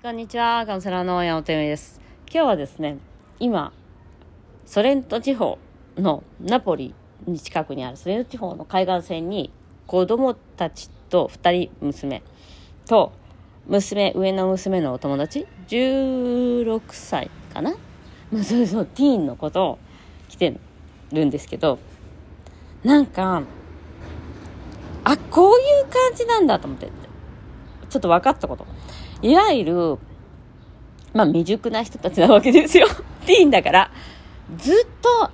こんにちは、カウンセラーの山本由美です。今日はですね、今、ソレント地方のナポリに近くにあるソレント地方の海岸線に子供たちと2人娘と娘、上の娘のお友達、16歳かな？まあそうそう、ティーンの子とを来てるんですけど、なんか、あ、こういう感じなんだと思って、ちょっと分かったこと。いわゆる、まあ未熟な人たちなわけですよ。ティーンだから。ずっ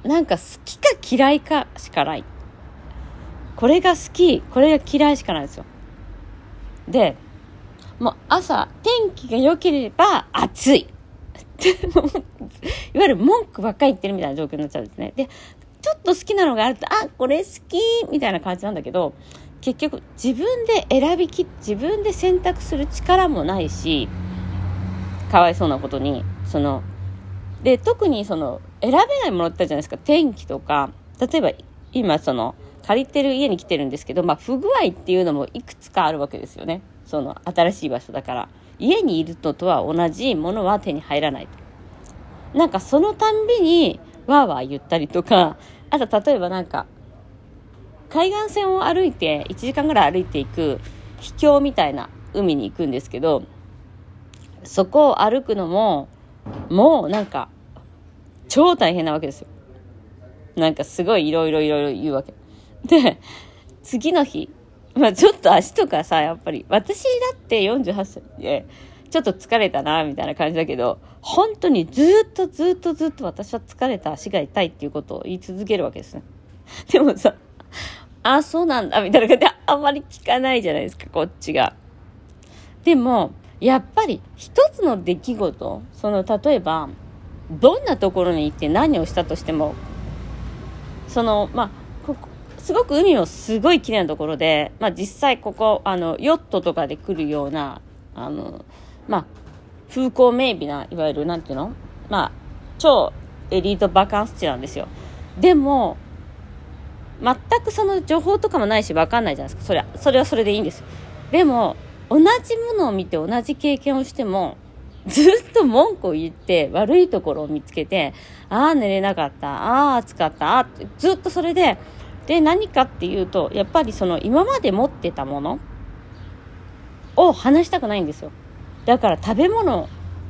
となんか好きか嫌いかしかない。これが好き、これが嫌いしかないんですよ。で、もう朝、天気が良ければ暑い。いわゆる文句ばっかり言ってるみたいな状況になっちゃうんですね。で、ちょっと好きなのがあると、あ、これ好きみたいな感じなんだけど、結局自分で選びき自分で選択する力もないしかわいそうなことにそので特にその選べないものってあるじゃないですか。天気とか例えば今その借りてる家に来てるんですけど、まあ、不具合っていうのもいくつかあるわけですよね。その新しい場所だから。家にいるのとは同じものは手に入らないと。なんかそのたんびにわーわー言ったりとかあと例えばなんか海岸線を歩いて1時間ぐらい歩いていく秘境みたいな海に行くんですけどそこを歩くのももうなんか超大変なわけですよ。なんかすごいいろいろいろいろ言うわけ。で次の日まあちょっと足とかさやっぱり私だって48歳でちょっと疲れたなみたいな感じだけど本当にずっとずっとずっと私は疲れた足が痛いっていうことを言い続けるわけですね。でもさあ、そうなんだ、みたいな感じで、あんまり聞かないじゃないですか、こっちが。でも、やっぱり、一つの出来事、その、例えば、どんなところに行って何をしたとしても、その、まあ、ここ、すごく海もすごい綺麗なところで、まあ実際ここ、あの、ヨットとかで来るような、あの、まあ、風光明媚な、いわゆる、なんていうの？まあ、超エリートバカンス地なんですよ。でも、全くその情報とかもないし分かんないじゃないですか。それは、それはそれでいいんです。でも、同じものを見て同じ経験をしても、ずっと文句を言って悪いところを見つけて、ああ、寝れなかった、ああ、暑かった、ああ、ずっとそれで、で、何かっていうと、やっぱりその今まで持ってたものを話したくないんですよ。だから食べ物、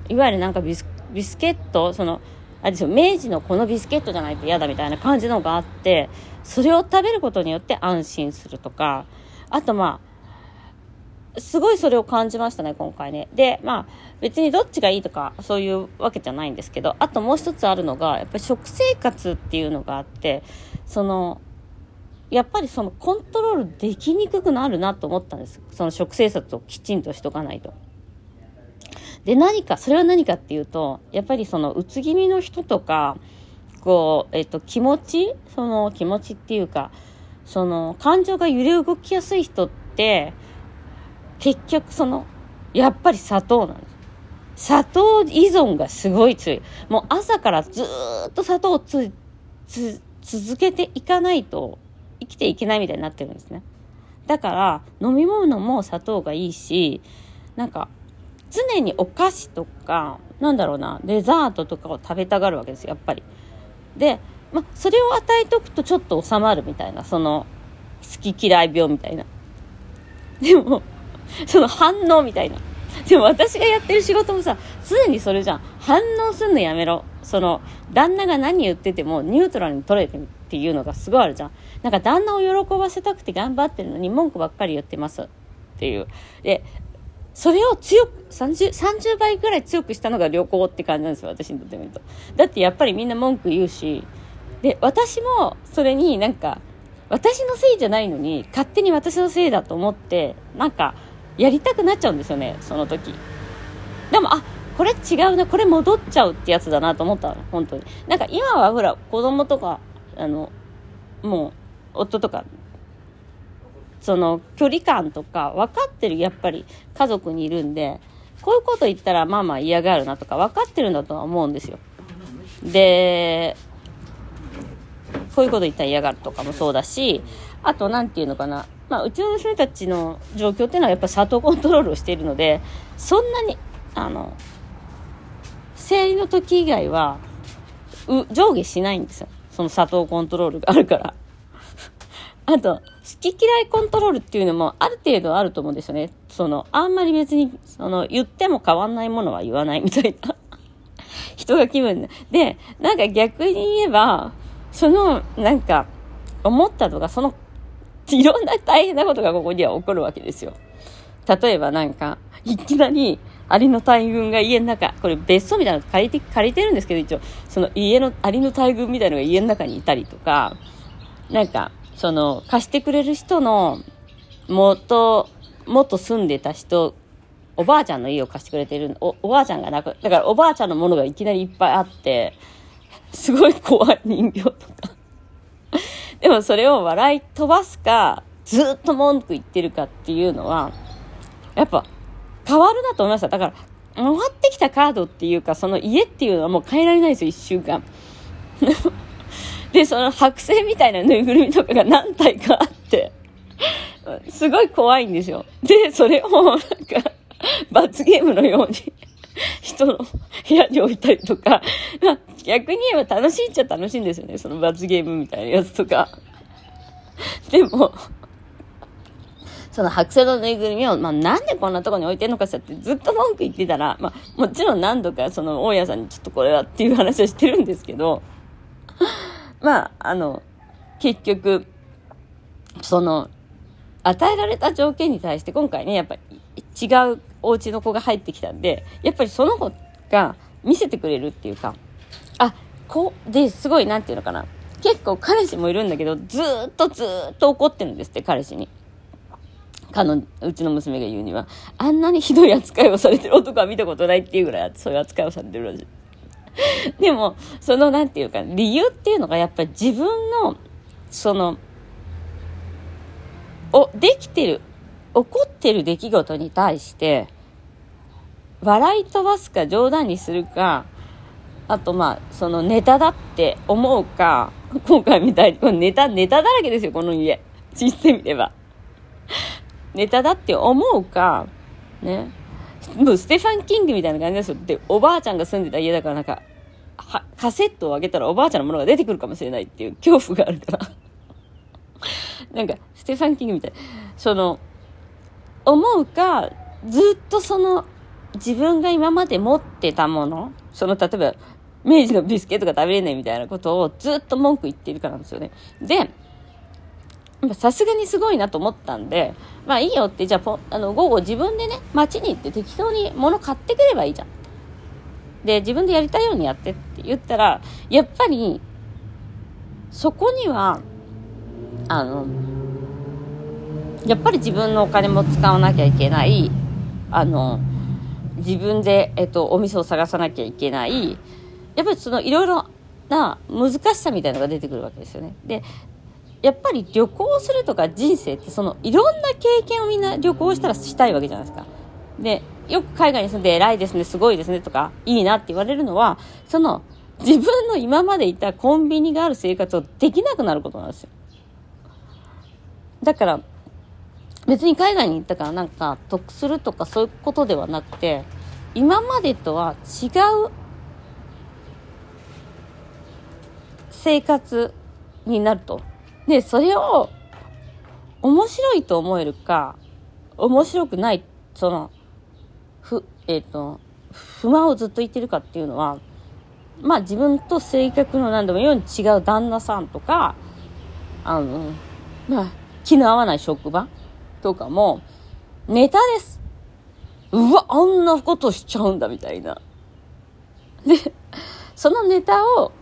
いわゆるなんかビスビスケット、その、あれですよ、明治のこのビスケットじゃないと嫌だみたいな感じのがあって、それを食べることによって安心するとか、あとまあ、すごいそれを感じましたね、今回ね。で、まあ、別にどっちがいいとか、そういうわけじゃないんですけど、あともう一つあるのが、やっぱり食生活っていうのがあって、その、やっぱりそのコントロールできにくくなるなと思ったんです。その食生活をきちんとしとかないと。で、何か、それは何かっていうと、やっぱりその、うつ気味の人とか、こう、えっと、気持ちその気持ちっていうか、その、感情が揺れ動きやすい人って、結局その、やっぱり砂糖なんです。砂糖依存がすごい強い。もう朝からずっと砂糖をつ、つ、続けていかないと生きていけないみたいになってるんですね。だから、飲み物も砂糖がいいし、なんか、常にお菓子とか、なんだろうな、デザートとかを食べたがるわけですよ、やっぱり。で、ま、それを与えとくとちょっと収まるみたいな、その、好き嫌い病みたいな。でも、その反応みたいな。でも私がやってる仕事もさ、常にそれじゃん。反応すんのやめろ。その、旦那が何言っててもニュートラルに取れてっていうのがすごいあるじゃん。なんか旦那を喜ばせたくて頑張ってるのに文句ばっかり言ってますっていう。で、それを強く、30、30倍ぐらい強くしたのが旅行って感じなんですよ、私にとってみると。だってやっぱりみんな文句言うし、で、私もそれになんか、私のせいじゃないのに、勝手に私のせいだと思って、なんか、やりたくなっちゃうんですよね、その時。でも、あ、これ違うな、これ戻っちゃうってやつだなと思ったの、本当に。なんか今はほら、子供とか、あの、もう、夫とか、その距離感とか分かってるやっぱり家族にいるんでこういうこと言ったらまあまあ嫌がるなとか分かってるんだとは思うんですよ。でこういうこと言ったら嫌がるとかもそうだしあと何て言うのかな。まあうちの娘たちの状況っていうのはやっぱ砂糖コントロールをしているのでそんなにあの生理の時以外は上下しないんですよ。その砂糖コントロールがあるから。あと好き嫌いコントロールっていうのもある程度あると思うんですよね。そのあんまり別にその言っても変わんないものは言わないみたいな。人が気分で。なんか逆に言えばそのなんか思ったとかそのいろんな大変なことがここには起こるわけですよ。例えばなんかいきなりアリの大群が家の中、これ別荘みたいなの借りて、借りてるんですけど、一応、その家の、アリの大群みたいなのが家の中にいたりとか、なんか、その、貸してくれる人の、元、元住んでた人、おばあちゃんの家を貸してくれてるお、おばあちゃんがなく、だからおばあちゃんのものがいきなりいっぱいあって、すごい怖い人形とか。でもそれを笑い飛ばすか、ずっと文句言ってるかっていうのは、やっぱ変わるなと思いました。だから、回ってきたカードっていうか、その家っていうのはもう変えられないですよ、一週間。で、その剥製みたいなぬいぐるみとかが何体かあって、すごい怖いんですよ。で、それをなんか、罰ゲームのように人の部屋に置いたりとか、まあ、逆に言えば楽しいっちゃ楽しいんですよね、その罰ゲームみたいなやつとか。でも、その白製のぬいぐるみを、まあ、なんでこんなとこに置いてんのかしらってずっと文句言ってたら、まあ、もちろん何度かその大家さんにちょっとこれはっていう話をしてるんですけど、まあ、あの、結局、その、与えられた条件に対して今回ね、やっぱり違うお家の子が入ってきたんで、やっぱりその子が見せてくれるっていうか、あ、こう、で、すごい、なんていうのかな。結構彼氏もいるんだけど、ずっとずっと怒ってるんですって、彼氏に。かの、うちの娘が言うには、あんなにひどい扱いをされてる男は見たことないっていうぐらい、そういう扱いをされてるらしい。でも、その、なんていうか、理由っていうのが、やっぱり自分の、その、お、できてる、起こってる出来事に対して、笑い飛ばすか冗談にするか、あとまあ、そのネタだって思うか、今回みたいに、ネタ、ネタだらけですよ、この家。実してみれば。ネタだって思うか、ね。もうステファン・キングみたいな感じですよ。で、おばあちゃんが住んでた家だからなんか、は、カセットを開けたらおばあちゃんのものが出てくるかもしれないっていう恐怖があるからなんか、ステファン・キングみたい。その、思うか、ずっとその、自分が今まで持ってたもの、その、例えば、明治のビスケットが食べれないみたいなことをずっと文句言ってるからなんですよね。で、さすがにすごいなと思ったんで、まあいいよって、じゃああの午後自分でね、街に行って適当に物買ってくればいいじゃん。で、自分でやりたいようにやってって言ったら、やっぱり、そこには、あの、やっぱり自分のお金も使わなきゃいけない、あの、自分で、えっと、お店を探さなきゃいけない、やっぱりそのいろいろな難しさみたいなのが出てくるわけですよね。で、やっぱり旅行するとか人生ってそのいろんな経験をみんな旅行したらしたいわけじゃないですか。で、よく海外に住んで偉いですね、すごいですねとか、いいなって言われるのは、その自分の今までいたコンビニがある生活をできなくなることなんですよ。だから、別に海外に行ったからなんか得するとかそういうことではなくて、今までとは違う生活になると。で、それを面白いと思えるか、面白くない、その、ふ、えっ、ー、と、不満をずっと言ってるかっていうのは、まあ自分と性格の何でもように違う旦那さんとか、あの、まあ、気の合わない職場とかも、ネタです。うわ、あんなことしちゃうんだ、みたいな。で、そのネタを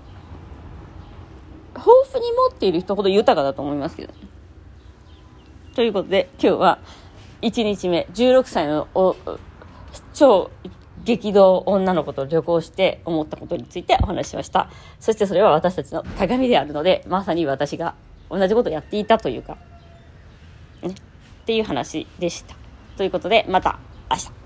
豊富に持っている人ほど豊かだと思いますけど、ということで、今日は1日目、16歳の超激動女の子と旅行して思ったことについてお話ししました。そしてそれは私たちの鏡であるので、まさに私が同じことをやっていたというか、ね、っていう話でした。ということで、また明日。